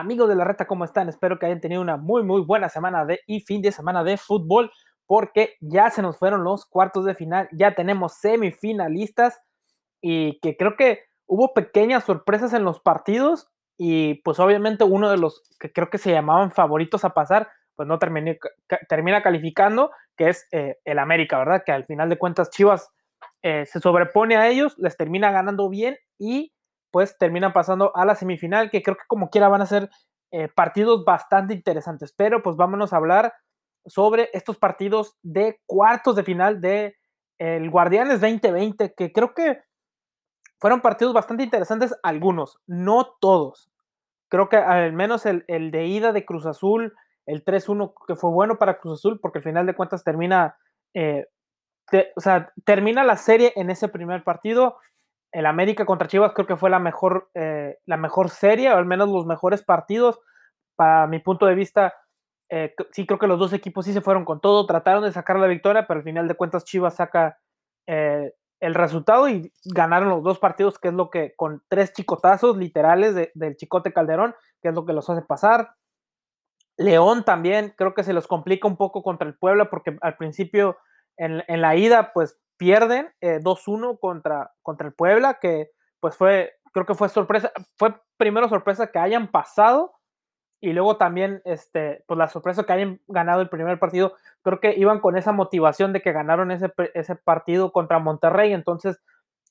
Amigos de la reta, ¿cómo están? Espero que hayan tenido una muy, muy buena semana de, y fin de semana de fútbol, porque ya se nos fueron los cuartos de final, ya tenemos semifinalistas y que creo que hubo pequeñas sorpresas en los partidos y pues obviamente uno de los que creo que se llamaban favoritos a pasar, pues no termina calificando, que es eh, el América, ¿verdad? Que al final de cuentas Chivas eh, se sobrepone a ellos, les termina ganando bien y pues terminan pasando a la semifinal, que creo que como quiera van a ser eh, partidos bastante interesantes. Pero pues vámonos a hablar sobre estos partidos de cuartos de final de el Guardianes 2020, que creo que fueron partidos bastante interesantes, algunos, no todos. Creo que al menos el, de ida de Cruz Azul, el 3-1, que fue bueno para Cruz Azul, porque al final de cuentas termina, eh, o sea, termina la serie en ese primer partido el América contra Chivas creo que fue la mejor, eh, la mejor serie, o al menos los mejores partidos. Para mi punto de vista, eh, sí creo que los dos equipos sí se fueron con todo, trataron de sacar la victoria, pero al final de cuentas Chivas saca eh, el resultado y ganaron los dos partidos, que es lo que con tres chicotazos literales del Chicote Calderón, que es lo que los hace pasar. León también creo que se los complica un poco contra el Puebla porque al principio en, en la ida pues pierden 2-1 eh, contra, contra el Puebla, que pues fue, creo que fue sorpresa, fue primero sorpresa que hayan pasado y luego también, este, pues la sorpresa que hayan ganado el primer partido, creo que iban con esa motivación de que ganaron ese, ese partido contra Monterrey, entonces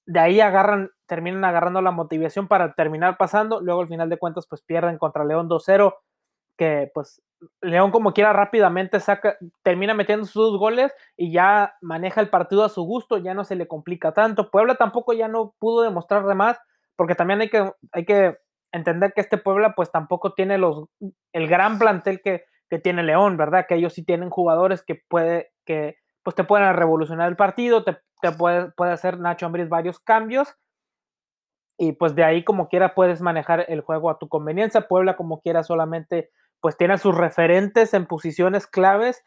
de ahí agarran, terminan agarrando la motivación para terminar pasando, luego al final de cuentas pues pierden contra León 2-0, que pues León como quiera rápidamente saca, termina metiendo sus goles y ya maneja el partido a su gusto, ya no se le complica tanto. Puebla tampoco ya no pudo demostrar de más, porque también hay que, hay que entender que este Puebla pues tampoco tiene los, el gran plantel que, que tiene León, ¿verdad? Que ellos sí tienen jugadores que puede, que pues te pueden revolucionar el partido, te, te puede, puede hacer Nacho Ambriz varios cambios y pues de ahí como quiera puedes manejar el juego a tu conveniencia. Puebla como quiera solamente pues tiene sus referentes en posiciones claves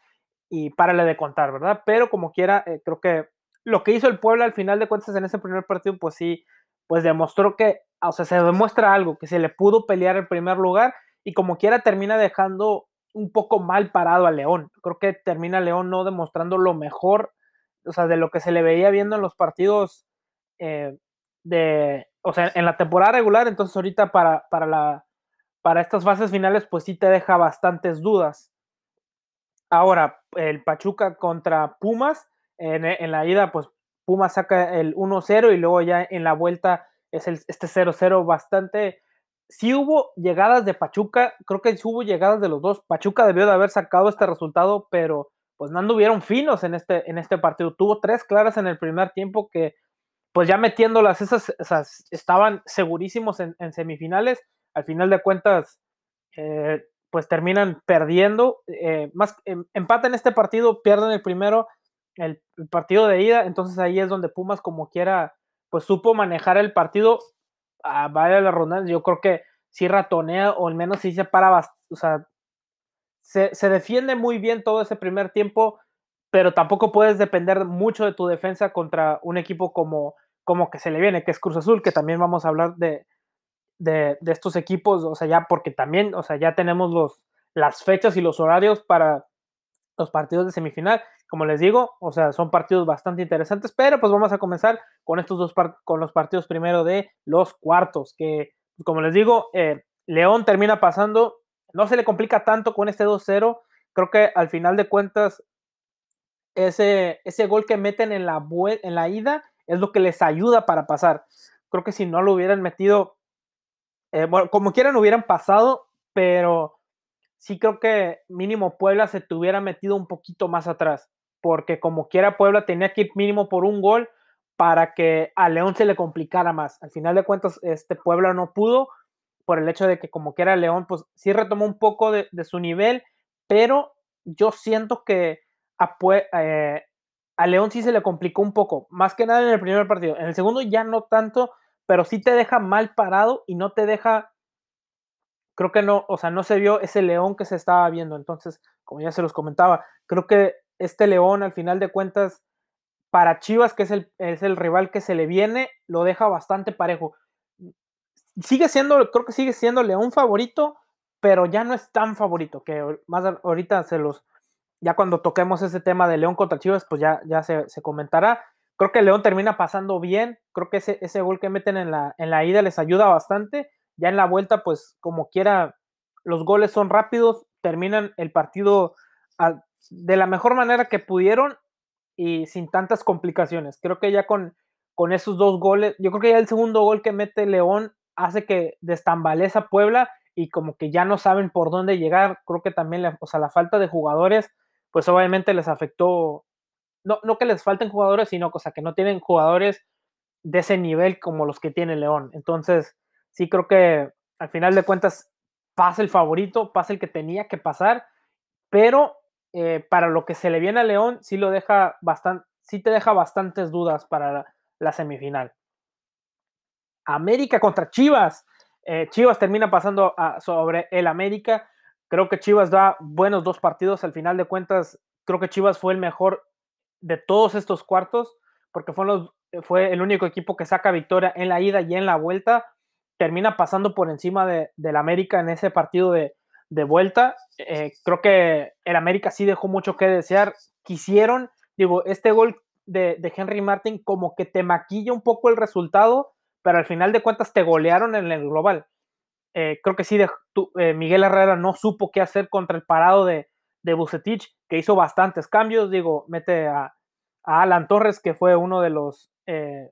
y párale de contar, ¿verdad? Pero como quiera, eh, creo que lo que hizo el Puebla al final de cuentas en ese primer partido, pues sí, pues demostró que, o sea, se demuestra algo, que se le pudo pelear el primer lugar y como quiera termina dejando un poco mal parado a León. Creo que termina León no demostrando lo mejor, o sea, de lo que se le veía viendo en los partidos eh, de, o sea, en la temporada regular, entonces ahorita para, para la para estas fases finales, pues sí te deja bastantes dudas. Ahora, el Pachuca contra Pumas, en, la ida, pues Pumas saca el 1-0 y luego ya en la vuelta es el, este 0-0 bastante. Sí hubo llegadas de Pachuca, creo que sí hubo llegadas de los dos. Pachuca debió de haber sacado este resultado, pero pues no anduvieron finos en este, en este partido. Tuvo tres claras en el primer tiempo que, pues ya metiéndolas, esas, esas estaban segurísimos en semifinales al final de cuentas, eh, pues terminan perdiendo. Eh, más em, empatan este partido, pierden el primero, el, partido de ida, entonces ahí es donde Pumas como quiera, pues supo manejar el partido a varias la rondas. Yo creo que sí ratonea o al menos sí se para, o sea, se, se defiende muy bien todo ese primer tiempo, pero tampoco puedes depender mucho de tu defensa contra un equipo como, como que se le viene, que es Cruz Azul, que también vamos a hablar de, de, estos equipos, o sea, ya porque también, o sea, ya tenemos los, las fechas y los horarios para los partidos de semifinal. Como les digo, o sea, son partidos bastante interesantes, pero pues vamos a comenzar con estos dos con los partidos primero de los cuartos, que como les digo, eh, León termina pasando, no se le complica tanto con este 2-0, creo que al final de cuentas ese, ese gol que meten en la, en la ida es lo que les ayuda para pasar. Creo que si no lo hubieran metido eh, bueno, como quieran hubieran pasado, pero sí creo que mínimo Puebla se tuviera metido un poquito más atrás, porque como quiera Puebla tenía que ir mínimo por un gol para que a León se le complicara más. Al final de cuentas, este Puebla no pudo por el hecho de que como quiera León, pues sí retomó un poco de, su nivel, pero yo siento que a, eh, a León sí se le complicó un poco, más que nada en el primer partido. En el segundo ya no tanto, pero sí te deja mal parado y no te deja, creo que no, o sea, no se vio ese león que se estaba viendo. Entonces, como ya se los comentaba, creo que este león, al final de cuentas, para Chivas, que es el, es el rival que se le viene, lo deja bastante parejo. Sigue siendo, creo que sigue siendo León favorito, pero ya no es tan favorito, que más ahorita se los, ya cuando toquemos ese tema de León contra Chivas, pues ya, ya se, se comentará. Creo que León termina pasando bien, creo que ese, ese gol que meten en la, en la ida les ayuda bastante, ya en la vuelta, pues como quiera, los goles son rápidos, terminan el partido de la mejor manera que pudieron y sin tantas complicaciones. Creo que ya con, con esos dos goles, yo creo que ya el segundo gol que mete León hace que destambaleza Puebla y como que ya no saben por dónde llegar. Creo que también, o sea, la falta de jugadores, pues obviamente les afectó, no, no que les falten jugadores, sino cosa que no tienen jugadores de ese nivel como los que tiene León. Entonces, sí creo que al final de cuentas pasa el favorito, pasa el que tenía que pasar, pero eh, para lo que se le viene a León, sí lo deja bastante, sí te deja bastantes dudas para la semifinal. América contra Chivas. Eh, Chivas termina pasando sobre el América. Creo que Chivas da buenos dos partidos. Al final de cuentas, creo que Chivas fue el mejor de todos estos cuartos, porque fue, los, fue el único equipo que saca victoria en la ida y en la vuelta. Termina pasando por encima de, del América en ese partido de, vuelta. Eh, creo que el América sí dejó mucho que desear. Quisieron, digo, este gol de, de Henry Martin como que te maquilla un poco el resultado pero al final de cuentas te golearon en el global. Eh, creo que sí, de, eh, Miguel Herrera no supo qué hacer contra el parado de, de Bucetich, que hizo bastantes cambios, digo, mete a, Alan Torres, que fue uno de los eh,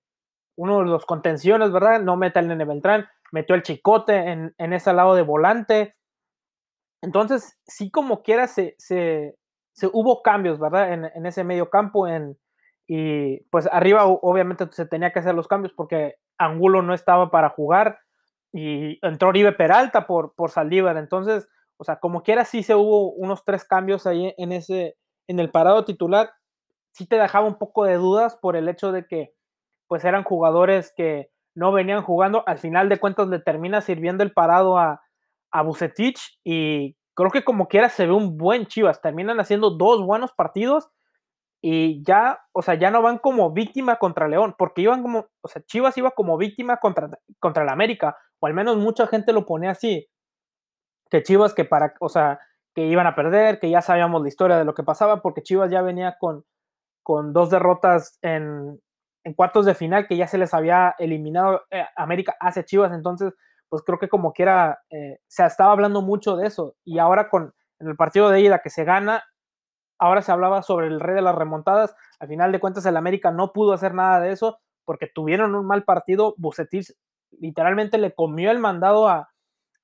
uno de los contenciones, ¿verdad? No mete al Nene Beltrán, metió el Chicote en, ese lado de volante. Entonces, sí como quiera, se, se, hubo cambios, ¿verdad? En, en, ese medio campo, en, y pues arriba obviamente se tenía que hacer los cambios porque Angulo no estaba para jugar y entró Oribe Peralta por, por Saldívar. Entonces, o sea, como quiera, sí se hubo unos tres cambios ahí en ese, en el parado titular. Sí te dejaba un poco de dudas por el hecho de que, pues, eran jugadores que no venían jugando. Al final de cuentas, le termina sirviendo el parado a, a y creo que como quiera se ve un buen Chivas. Terminan haciendo dos buenos partidos y ya, o sea, ya no van como víctima contra León, porque iban como, o sea, Chivas iba como víctima contra, contra el América, o al menos mucha gente lo pone así, que Chivas que para, o sea, que iban a perder, que ya sabíamos la historia de lo que pasaba, porque Chivas ya venía con, con dos derrotas en, cuartos de final, que ya se les había eliminado eh, América hacia Chivas, entonces, pues creo que como quiera, eh, se estaba hablando mucho de eso, y ahora con en el partido de ida que se gana, ahora se hablaba sobre el rey de las remontadas. Al final de cuentas, el América no pudo hacer nada de eso porque tuvieron un mal partido. Bucetis literalmente le comió el mandado a,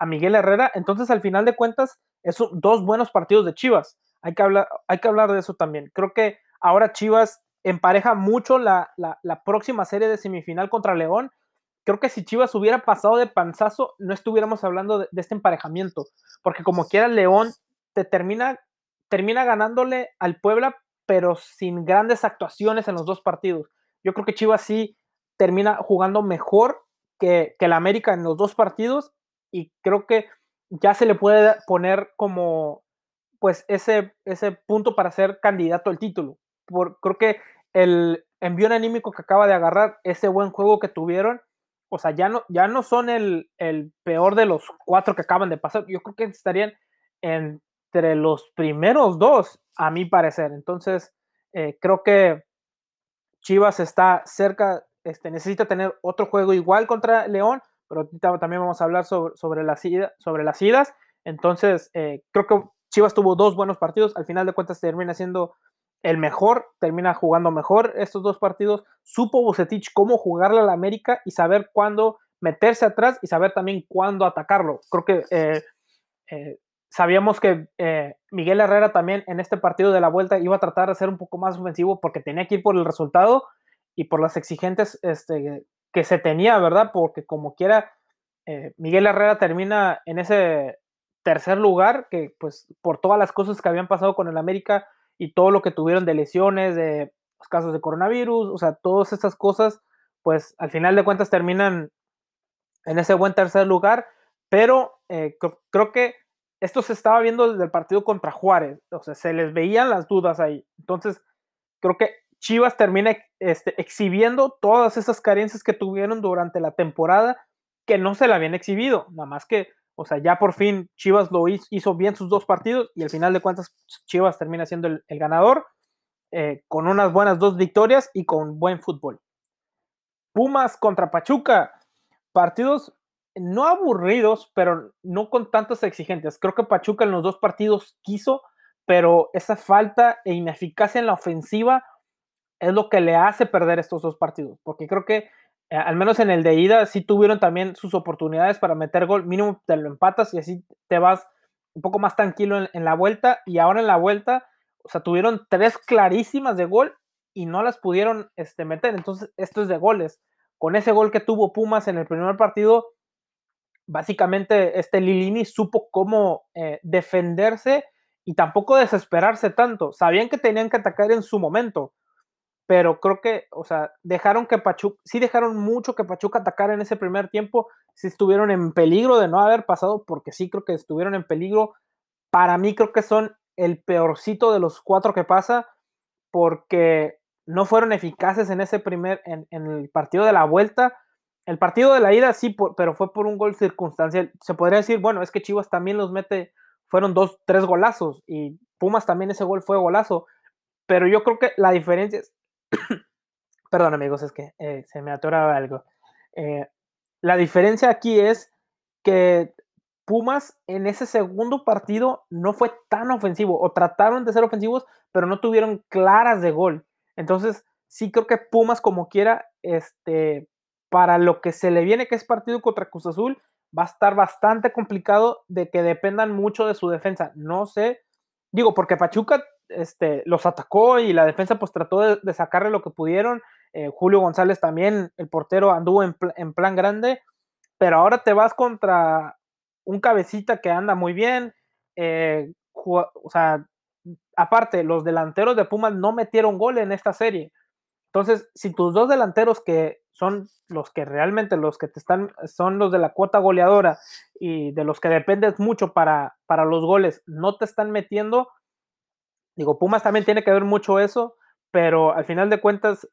Miguel Herrera. Entonces, al final de cuentas, es dos buenos partidos de Chivas. Hay que hablar, hay que hablar de eso también. Creo que ahora Chivas empareja mucho la, próxima serie de semifinal contra León. Creo que si Chivas hubiera pasado de panzazo, no estuviéramos hablando de, este emparejamiento, porque como quiera León te termina termina ganándole al Puebla, pero sin grandes actuaciones en los dos partidos. Yo creo que Chivas sí termina jugando mejor que, que el América en los dos partidos y creo que ya se le puede poner como pues ese, ese punto para ser candidato al título. Por, creo que el envío anímico que acaba de agarrar, ese buen juego que tuvieron, o sea, ya no, ya no son el, el peor de los cuatro que acaban de pasar. Yo creo que estarían en entre los primeros dos, a mi parecer. Entonces, eh, creo que Chivas está cerca, este, necesita tener otro juego igual contra León, pero también vamos a hablar sobre, sobre, las, sobre las idas. Entonces, eh, creo que Chivas tuvo dos buenos partidos, al final de cuentas termina siendo el mejor, termina jugando mejor estos dos partidos. Supo Bucetich cómo jugarle a la América y saber cuándo meterse atrás y saber también cuándo atacarlo. Creo que eh, sabíamos que eh, Miguel Herrera también en este partido de la vuelta iba a tratar de ser un poco más ofensivo porque tenía que ir por el resultado y por las exigentes este, que se tenía, ¿verdad? Porque como quiera, eh, Miguel Herrera termina en ese tercer lugar, que pues por todas las cosas que habían pasado con el América y todo lo que tuvieron de lesiones, de los casos de coronavirus, o sea, todas estas cosas, pues al final de cuentas terminan en ese buen tercer lugar, pero eh, creo que esto se estaba viendo desde el partido contra Juárez, o sea, se les veían las dudas ahí. Entonces, creo que Chivas termina este, exhibiendo todas esas carencias que tuvieron durante la temporada que no se la habían exhibido, nada más que O sea, ya por fin Chivas lo hizo, bien sus dos partidos y al final de cuentas Chivas termina siendo el, ganador eh, con unas buenas dos victorias y con buen fútbol. Pumas contra Pachuca, partidos no aburridos, pero no con tantas exigentes. Creo que Pachuca en los dos partidos quiso, pero esa falta e ineficacia en la ofensiva es lo que le hace perder estos dos partidos, porque creo que al menos en el de ida sí tuvieron también sus oportunidades para meter gol, mínimo te lo empatas y así te vas un poco más tranquilo en, la vuelta y ahora en la vuelta, o sea, tuvieron tres clarísimas de gol y no las pudieron este, meter, entonces esto es de goles. Con ese gol que tuvo Pumas en el primer partido, básicamente este Lilini supo cómo eh, defenderse y tampoco desesperarse tanto. Sabían que tenían que atacar en su momento, pero creo que, o sea, dejaron que Pachuca, sí dejaron mucho que Pachuca atacara en ese primer tiempo, sí estuvieron en peligro de no haber pasado, porque sí creo que estuvieron en peligro. Para mí creo que son el peorcito de los cuatro que pasa, porque no fueron eficaces en ese primer, en, el partido de la vuelta. El partido de la ida sí, pero fue por un gol circunstancial. Se podría decir, bueno, es que Chivas también los mete fueron dos, tres golazos y Pumas también ese gol fue golazo. Pero yo creo que la diferencia es, perdón amigos, es que eh, se me atoraba algo. Eh, la diferencia aquí es que Pumas en ese segundo partido no fue tan ofensivo o trataron de ser ofensivos, pero no tuvieron claras de gol. Entonces, sí creo que Pumas como quiera, este, para lo que se le viene que es partido contra Cruz Azul, va a estar bastante complicado de que dependan mucho de su defensa. No sé, digo, porque Pachuca este, los atacó y la defensa pues trató de, sacarle lo que pudieron. Eh, Julio González también, el portero, anduvo en, plan grande, pero ahora te vas contra un cabecita que anda muy bien. Eh, o sea, aparte, los delanteros de Pumas no metieron gol en esta serie. Entonces, si tus dos delanteros que son los que realmente los que te están, son los de la cuota goleadora y de los que dependes mucho para, para los goles, no te están metiendo, digo, Pumas también tiene que ver mucho eso, pero al final de cuentas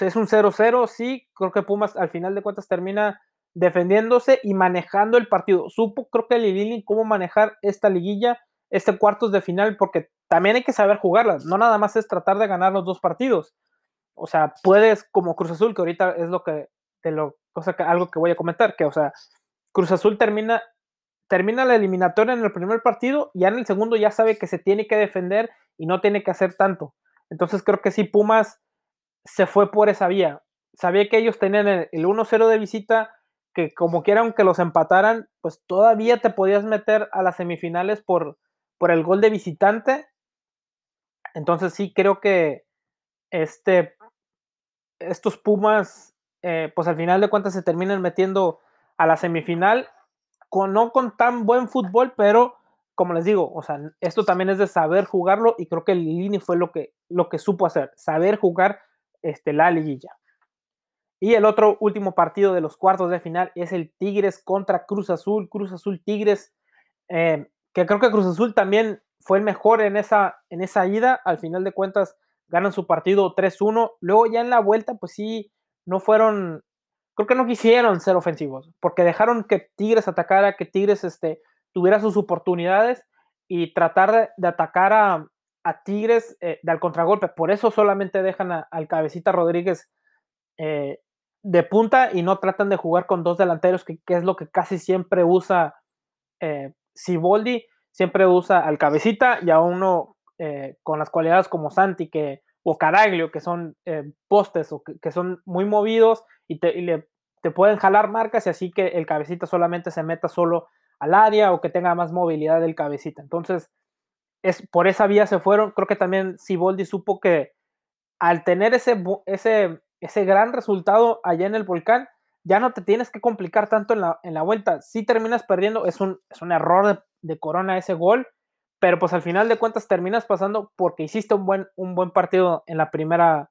es un 0-0, sí, creo que Pumas al final de cuentas termina defendiéndose y manejando el partido. Supo, creo que Lilini, cómo manejar esta liguilla, este cuartos de final, porque también hay que saber jugarlas, no nada más es tratar de ganar los dos partidos o sea, puedes, como Cruz Azul, que ahorita es lo que, de lo, cosa que, algo que voy a comentar, que, o sea, Cruz Azul termina, termina la eliminatoria en el primer partido, ya en el segundo ya sabe que se tiene que defender y no tiene que hacer tanto. Entonces creo que sí, Pumas se fue por esa vía. Sabía que ellos tenían el, 1-0 de visita, que como quieran que los empataran, pues todavía te podías meter a las semifinales por, por el gol de visitante. Entonces sí creo que este estos Pumas, eh, pues al final de cuentas se terminan metiendo a la semifinal, con, no con tan buen fútbol, pero como les digo, o sea, esto también es de saber jugarlo y creo que el Lini fue lo que, lo que supo hacer, saber jugar este, la liguilla. Y el otro último partido de los cuartos de final es el Tigres contra Cruz Azul, Cruz Azul Tigres, eh, que creo que Cruz Azul también fue el mejor en esa, en esa ida, al final de cuentas ganan su partido 3-1. Luego ya en la vuelta, pues sí, no fueron, creo que no quisieron ser ofensivos, porque dejaron que Tigres atacara, que Tigres este, tuviera sus oportunidades y tratar de, atacar a, Tigres eh, del contragolpe. Por eso solamente dejan al cabecita Rodríguez eh, de punta y no tratan de jugar con dos delanteros, que, es lo que casi siempre usa eh, Siboldi. Siempre usa al cabecita y a uno eh, con las cualidades como Santi que, o Caraglio, que son eh, postes o que, son muy movidos y, te, le, te pueden jalar marcas y así que el cabecita solamente se meta solo al área o que tenga más movilidad del cabecita. Entonces, es, por esa vía se fueron. Creo que también Siboldi supo que al tener ese, ese, ese gran resultado allá en el volcán, ya no te tienes que complicar tanto en la, en la vuelta. Si terminas perdiendo, es un, es un error de, de Corona ese gol, pero pues al final de cuentas terminas pasando porque hiciste un buen, un buen partido en la primera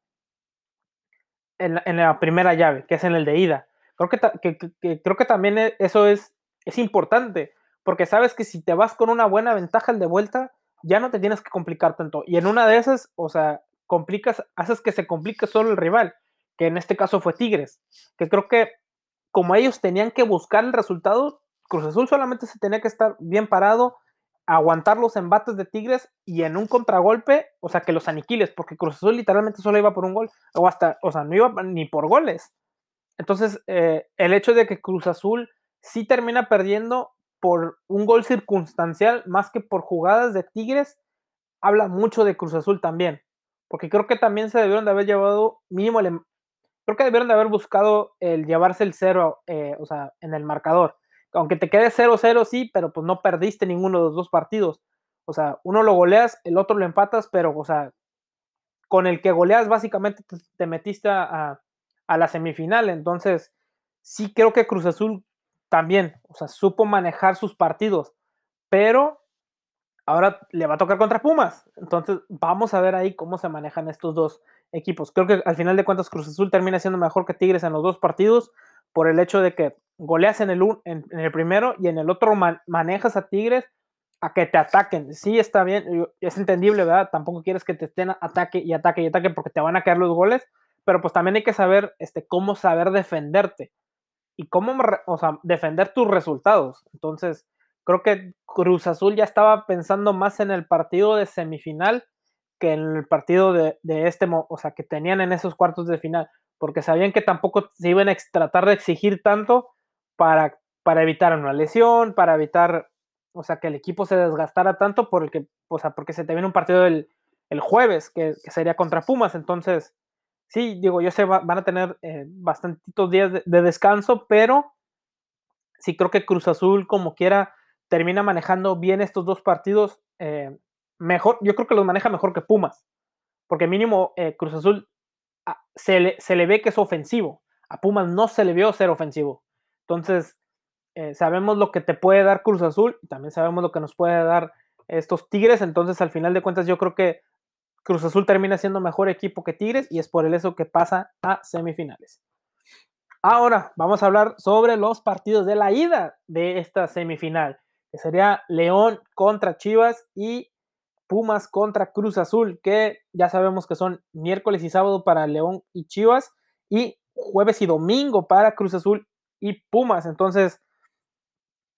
en la, primera llave, que es en el de ida. Creo que, creo que también e, eso es, es importante, porque sabes que si te vas con una buena ventaja el de vuelta, ya no te tienes que complicar tanto. Y en una de esas, o sea, complicas, haces que se complique solo el rival, que en este caso fue Tigres, que creo que como ellos tenían que buscar el resultado, Cruz Azul solamente se tenía que estar bien parado, aguantar los embates de Tigres y en un contragolpe, o sea, que los aniquiles, porque Cruz Azul literalmente solo iba por un gol, o hasta, o sea, no iba ni por goles. Entonces, eh, el hecho de que Cruz Azul sí termina perdiendo por un gol circunstancial más que por jugadas de Tigres, habla mucho de Cruz Azul también, porque creo que también se debieron de haber llevado mínimo el, em, creo que debieron de haber buscado el llevarse el cero, eh, o sea, en el marcador. Aunque te quede 0-0, sí, pero pues no perdiste ninguno de los dos partidos. O sea, uno lo goleas, el otro lo empatas, pero, o sea, con el que goleas básicamente te, metiste a, a, la semifinal. Entonces, sí creo que Cruz Azul también, o sea, supo manejar sus partidos, pero ahora le va a tocar contra Pumas. Entonces, vamos a ver ahí cómo se manejan estos dos equipos. Creo que al final de cuentas Cruz Azul termina siendo mejor que Tigres en los dos partidos por el hecho de que goleas en el, en, el primero y en el otro manejas a Tigres a que te ataquen. Sí, está bien, es entendible, ¿verdad? Tampoco quieres que te estén ataque y ataque y ataque porque te van a caer los goles, pero pues también hay que saber este, cómo saber defenderte y cómo, o sea, defender tus resultados. Entonces, creo que Cruz Azul ya estaba pensando más en el partido de semifinal que en el partido de, este, o sea, que tenían en esos cuartos de final, porque sabían que tampoco se iban a tratar de exigir tanto para, para evitar una lesión, para evitar, o sea, que el equipo se desgastara tanto porque, o sea, porque se te viene un partido el, el jueves, que, sería contra Pumas, entonces, sí, digo, yo sé, van a tener eh, bastantitos días de, descanso, pero sí creo que Cruz Azul, como quiera, termina manejando bien estos dos partidos. Eh, mejor, yo creo que los maneja mejor que Pumas, porque mínimo eh, Cruz Azul ah, se le, se le, ve que es ofensivo, a Pumas no se le vio ser ofensivo. Entonces, eh, sabemos lo que te puede dar Cruz Azul y también sabemos lo que nos puede dar estos Tigres, entonces al final de cuentas yo creo que Cruz Azul termina siendo mejor equipo que Tigres y es por eso que pasa a semifinales. Ahora vamos a hablar sobre los partidos de la ida de esta semifinal, sería León contra Chivas y Pumas contra Cruz Azul, que ya sabemos que son miércoles y sábado para León y Chivas, y jueves y domingo para Cruz Azul y Pumas. Entonces,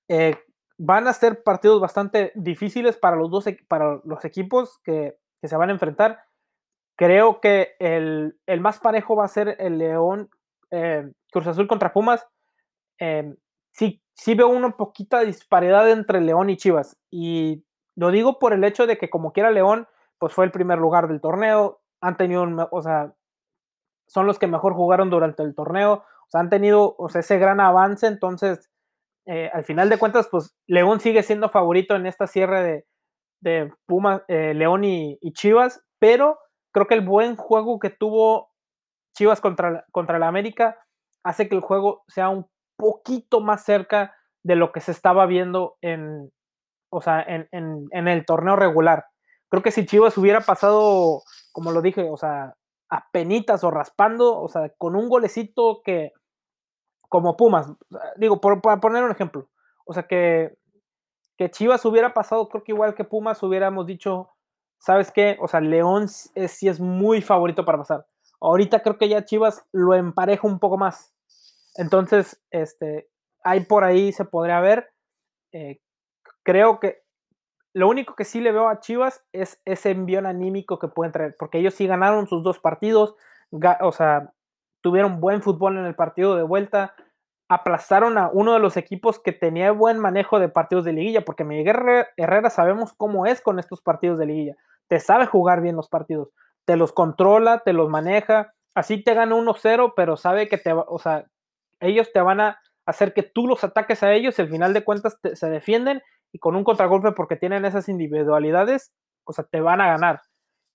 eh, van a ser partidos bastante difíciles para los dos para los equipos que, se van a enfrentar. Creo que el, más parejo va a ser el León eh, Cruz Azul contra Pumas. Eh, sí, sí veo una poquita disparidad entre León y Chivas. Y lo digo por el hecho de que como quiera León, pues fue el primer lugar del torneo, han tenido, un, o sea, son los que mejor jugaron durante el torneo, o sea, han tenido o sea, ese gran avance, entonces, eh, al final de cuentas, pues León sigue siendo favorito en esta cierre de, de Puma, eh, León y, Chivas, pero creo que el buen juego que tuvo Chivas contra, contra la América hace que el juego sea un poquito más cerca de lo que se estaba viendo en, o sea, en, en, el torneo regular. Creo que si Chivas hubiera pasado, como lo dije, o sea, a penitas o raspando, o sea, con un golecito que, como Pumas, digo, por, para poner un ejemplo, o sea, que, que Chivas hubiera pasado, creo que igual que Pumas hubiéramos dicho, ¿sabes qué? O sea, León es, sí es muy favorito para pasar. Ahorita creo que ya Chivas lo empareja un poco más. Entonces, este, ahí por ahí se podría ver. Eh, creo que lo único que sí le veo a Chivas es ese envío anímico que pueden traer, porque ellos sí ganaron sus dos partidos, o sea, tuvieron buen fútbol en el partido de vuelta, aplazaron a uno de los equipos que tenía buen manejo de partidos de liguilla, porque Miguel Herrera sabemos cómo es con estos partidos de liguilla, te sabe jugar bien los partidos, te los controla, te los maneja, así te gana 1-0, pero sabe que te, o sea, ellos te van a hacer que tú los ataques a ellos, al final de cuentas se defienden y con un contragolpe porque tienen esas individualidades, o sea, te van a ganar.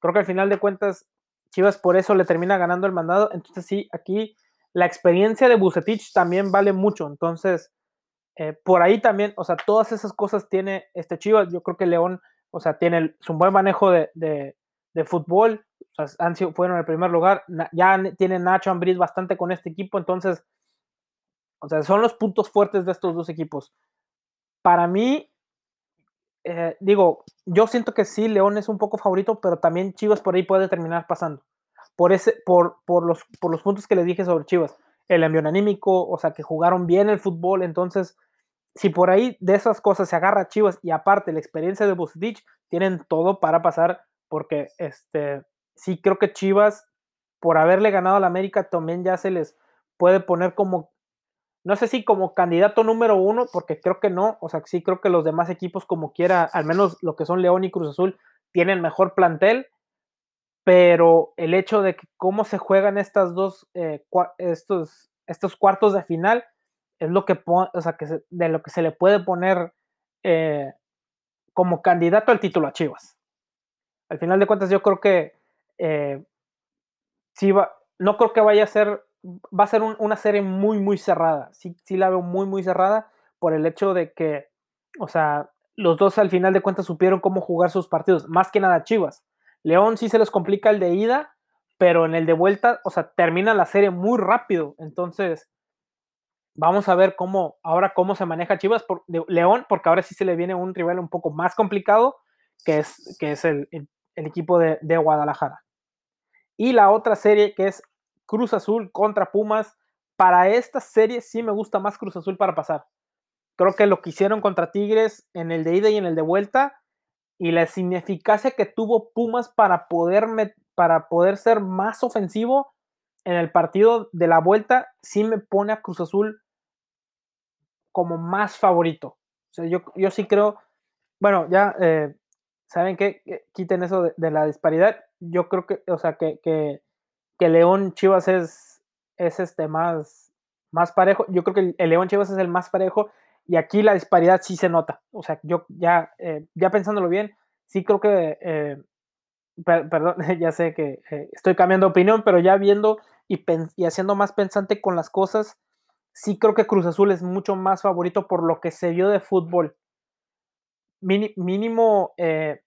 Creo que al final de cuentas, Chivas por eso le termina ganando el mandado. Entonces, sí, aquí la experiencia de Bucetich también vale mucho. Entonces, eh, por ahí también, o sea, todas esas cosas tiene este Chivas. Yo creo que León, o sea, tiene un buen manejo de, de, fútbol. O sea, han sido, fueron en el primer lugar. ya tiene Nacho Ambriz bastante con este equipo. Entonces, o sea, son los puntos fuertes de estos dos equipos. Para mí, eh, digo, yo siento que sí, León es un poco favorito, pero también Chivas por ahí puede terminar pasando. Por, ese, por, por, los, por los puntos que les dije sobre Chivas. El envío anímico, o sea, que jugaron bien el fútbol, entonces si por ahí de esas cosas se agarra Chivas y aparte la experiencia de Bucetich, tienen todo para pasar porque este, sí creo que Chivas, por haberle ganado a la América, también ya se les puede poner como, no sé si como candidato número uno, porque creo que no, o sea, sí creo que los demás equipos como quiera, al menos lo que son León y Cruz Azul, tienen mejor plantel, pero el hecho de que cómo se juegan estas dos, eh, estos, estos cuartos de final, es lo que, o sea, que de lo que se le puede poner eh, como candidato al título a Chivas. Al final de cuentas, yo creo que eh, va, no creo que vaya a ser, va a ser una serie muy, muy cerrada. Sí, sí la veo muy, muy cerrada por el hecho de que, o sea, los dos al final de cuentas supieron cómo jugar sus partidos, más que nada Chivas. León sí se les complica el de ida, pero en el de vuelta, o sea, termina la serie muy rápido. Entonces, Vamos a ver cómo, ahora cómo se maneja Chivas por, de León, porque ahora sí se le viene un rival un poco más complicado, que es, que es el, equipo de, Guadalajara. Y la otra serie que es Cruz Azul contra Pumas. Para esta serie sí me gusta más Cruz Azul para pasar. Creo que lo que hicieron contra Tigres en el de ida y en el de vuelta y la ineficacia que tuvo Pumas para poder, para poder ser más ofensivo en el partido de la vuelta sí me pone a Cruz Azul como más favorito. O sea, yo, yo sí creo, bueno, ya, eh, ¿saben qué? Quiten eso de, la disparidad. Yo creo que, o sea, que, que, León Chivas es, es este más, más parejo. Yo creo que el, León Chivas es el más parejo y aquí la disparidad sí se nota. O sea, yo ya, eh, ya pensándolo bien, sí creo que, eh, perdón, ya sé que estoy cambiando opinión, pero ya viendo y, y haciendo más pensante con las cosas, sí creo que Cruz Azul es mucho más favorito por lo que se vio de fútbol. mínimo eh,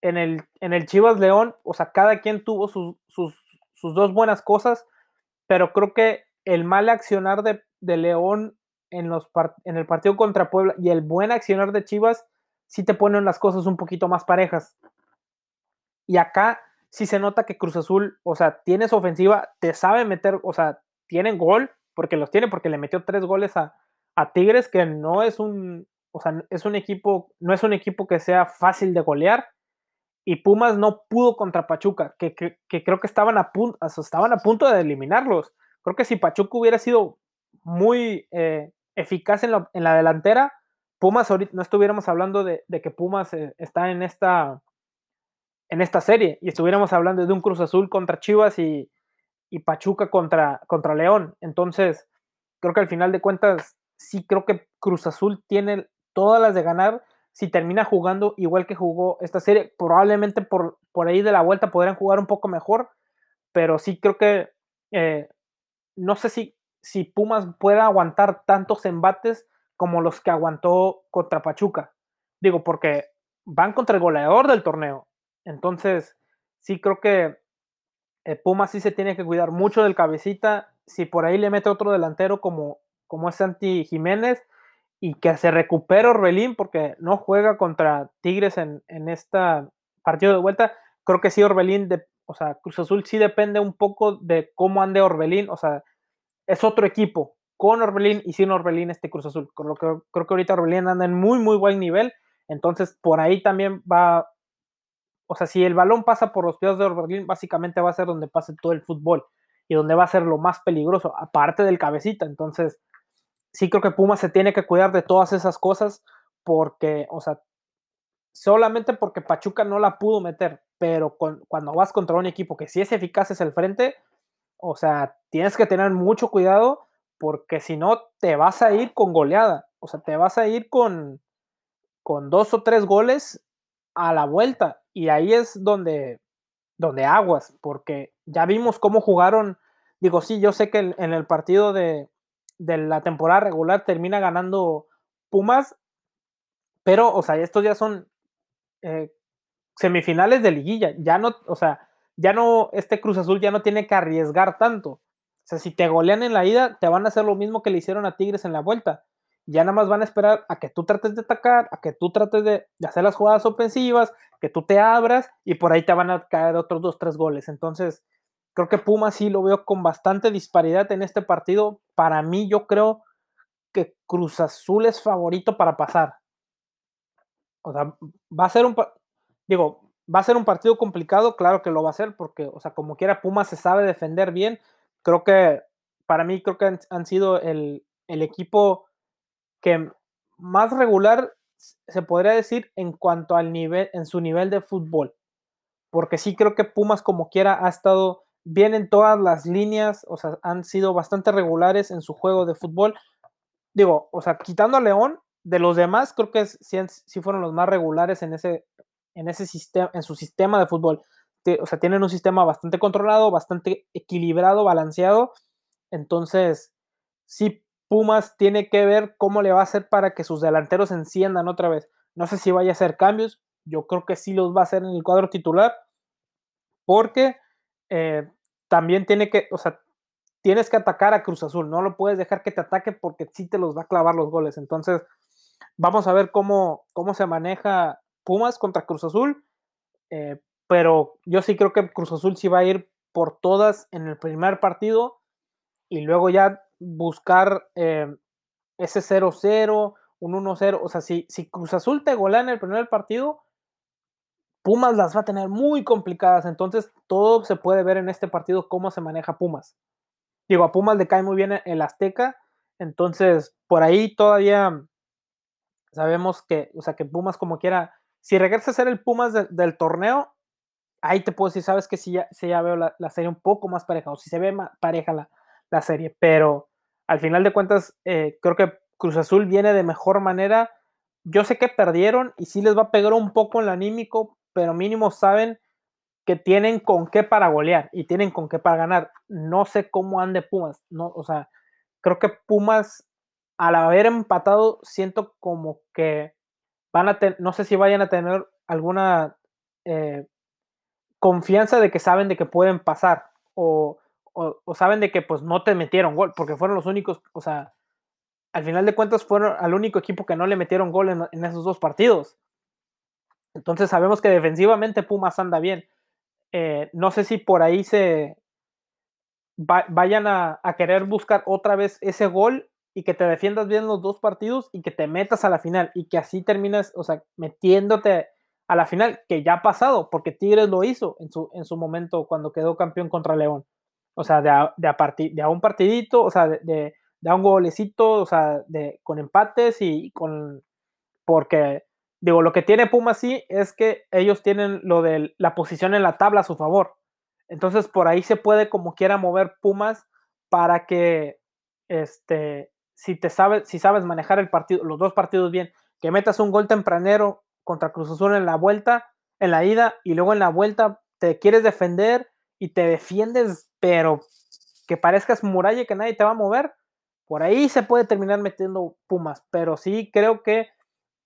en, el, en el Chivas León, o sea, cada quien tuvo sus, dos buenas cosas, pero creo que el mal accionar de, León en, los en el partido contra Puebla y el buen accionar de Chivas sí te ponen las cosas un poquito más parejas. Y acá sí se nota que Cruz Azul, o sea, tiene su ofensiva, te sabe meter, o sea, tienen gol, porque los tiene, porque le metió tres goles a, Tigres, que no es un, o sea, es un equipo, no es un equipo que sea fácil de golear. Y Pumas no pudo contra Pachuca, que, creo que estaban a, punto, estaban a punto de eliminarlos. Creo que si Pachuca hubiera sido muy eh, eficaz en la, en la, delantera, Pumas ahorita no estuviéramos hablando de, que Pumas eh, está en esta, en esta serie y estuviéramos hablando de un Cruz Azul contra Chivas y, y Pachuca contra, contra León. Entonces, creo que al final de cuentas, sí creo que Cruz Azul tiene todas las de ganar si termina jugando igual que jugó esta serie. Probablemente por, por ahí de la vuelta podrían jugar un poco mejor, pero sí creo que eh, no sé si, si Pumas pueda aguantar tantos embates como los que aguantó contra Pachuca. Digo, porque van contra el goleador del torneo. Entonces, sí creo que eh, Puma sí se tiene que cuidar mucho del cabecita. Si por ahí le mete otro delantero como, como es Santi Jiménez y que se recupere Orbelín porque no juega contra Tigres en, en este partido de vuelta, creo que sí Orbelín, de, o sea, Cruz Azul sí depende un poco de cómo ande Orbelín, o sea, es otro equipo con Orbelín y sin Orbelín este Cruz Azul. Con lo que creo que ahorita Orbelín anda en muy, muy buen nivel, entonces por ahí también va, o sea, si el balón pasa por los pies de Orbelín, básicamente va a ser donde pase todo el fútbol y donde va a ser lo más peligroso, aparte del cabecita. Entonces, sí creo que Puma se tiene que cuidar de todas esas cosas porque, o sea, solamente porque Pachuca no la pudo meter, pero cuando vas contra un equipo que sí es eficaz es el frente, o sea, tienes que tener mucho cuidado porque si no te vas a ir con goleada, o sea, te vas a ir con, con dos o tres goles a la vuelta. Y ahí es donde, donde aguas, porque ya vimos cómo jugaron. Digo, sí, yo sé que en el partido de, la temporada regular termina ganando Pumas, pero, o sea, estos ya son eh, semifinales de liguilla. Ya no, o sea, ya no, este Cruz Azul ya no tiene que arriesgar tanto. O sea, si te golean en la ida, te van a hacer lo mismo que le hicieron a Tigres en la vuelta ya nada más van a esperar a que tú trates de atacar, a que tú trates de, hacer las jugadas ofensivas, que tú te abras y por ahí te van a caer otros dos, tres goles. Entonces, creo que Puma sí lo veo con bastante disparidad en este partido. Para mí, yo creo que Cruz Azul es favorito para pasar. O sea, va a ser un, digo, va a ser un partido complicado, claro que lo va a ser, porque, o sea, como quiera, Pumas se sabe defender bien. Creo que, para mí, creo que han, sido el, el, equipo que más regular se podría decir en cuanto al nivel, en su nivel de fútbol. Porque sí creo que Pumas, como quiera, ha estado bien en todas las líneas, o sea, han sido bastante regulares en su juego de fútbol. Digo, o sea, quitando a León, de los demás, creo que sí, sí fueron los más regulares en ese, en ese sistema, en su sistema de fútbol. O sea, tienen un sistema bastante controlado, bastante equilibrado, balanceado. Entonces, sí, Pumas tiene que ver cómo le va a hacer para que sus delanteros enciendan otra vez. No sé si vaya a hacer cambios. Yo creo que sí los va a hacer en el cuadro titular. Porque eh, también tiene que, o sea, tienes que atacar a Cruz Azul. No lo puedes dejar que te ataque porque sí te los va a clavar los goles. Entonces, vamos a ver cómo, cómo se maneja Pumas contra Cruz Azul, eh, pero yo sí creo que Cruz Azul sí va a ir por todas en el primer partido y luego ya buscar eh, ese 0-0, un 1-0. O sea, si, si Cruz Azul te golea en el primer partido, Pumas las va a tener muy complicadas. Entonces, todo se puede ver en este partido cómo se maneja Pumas. Digo, a Pumas le cae muy bien el Azteca. Entonces, por ahí todavía sabemos que, o sea, que Pumas como quiera si regresa a ser el Pumas del torneo, ahí te puedo decir, sabes que si ya, ya veo la, serie un poco más pareja, o si se ve más pareja la, serie, pero al final de cuentas, eh, creo que Cruz Azul viene de mejor manera. Yo sé que perdieron y sí les va a pegar un poco en el anímico, pero mínimo saben que tienen con qué para golear y tienen con qué para ganar. No sé cómo ande Pumas, no, o sea, creo que Pumas al haber empatado siento como que van a no sé si vayan a tener alguna eh, confianza de que saben de que pueden pasar o, saben de que pues no te metieron gol, porque fueron los únicos, o sea, al final de cuentas fueron al único equipo que no le metieron gol en, esos dos partidos. Entonces sabemos que defensivamente Pumas anda bien. Eh, no sé si por ahí se vayan a, querer buscar otra vez ese gol y que te defiendas bien los dos partidos y que te metas a la final y que así termines, o sea, metiéndote a la final, que ya ha pasado, porque Tigres lo hizo en su, en su momento cuando quedó campeón contra León. O sea, de a, de a, de a un partidito, o sea, de, de, a un golecito, o sea, de, con empates y, con... Porque, digo, lo que tiene Puma sí es que ellos tienen lo de la posición en la tabla a su favor. Entonces, por ahí se puede como quiera mover Pumas para que este, si te sabes, si sabes manejar el partido, los dos partidos bien, que metas un gol tempranero contra Cruz Azul en la vuelta, en la ida, y luego en la vuelta te quieres defender y te defiendes, pero que parezcas muralla que nadie te va a mover, por ahí se puede terminar metiendo Pumas, pero sí creo que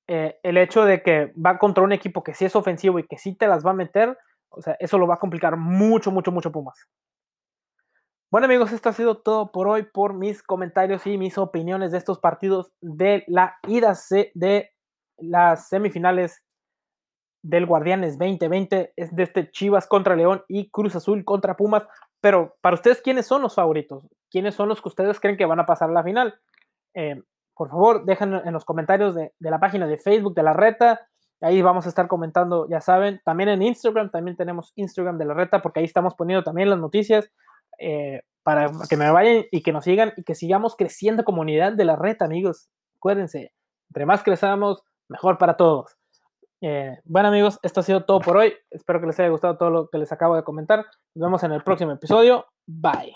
eh, el hecho de que va contra un equipo que sí es ofensivo y que sí te las va a meter, o sea, eso lo va a complicar mucho, mucho, mucho Pumas. Bueno amigos, esto ha sido todo por hoy, por mis comentarios y mis opiniones de estos partidos de la ida de las semifinales del Guardianes 2020, es de este Chivas contra León y Cruz Azul contra Pumas. Pero para ustedes, ¿quiénes son los favoritos? ¿Quiénes son los que ustedes creen que van a pasar a la final? Eh, por favor, déjenlo en los comentarios de, la página de Facebook de la Reta. Ahí vamos a estar comentando, ya saben. También en Instagram, también tenemos Instagram de la Reta, porque ahí estamos poniendo también las noticias. Eh, para que me vayan y que nos sigan y que sigamos creciendo comunidad de la red, amigos. Acuérdense, entre más crezamos, mejor para todos. Eh, bueno, amigos, esto ha sido todo por hoy. Espero que les haya gustado todo lo que les acabo de comentar. Nos vemos en el próximo episodio. Bye.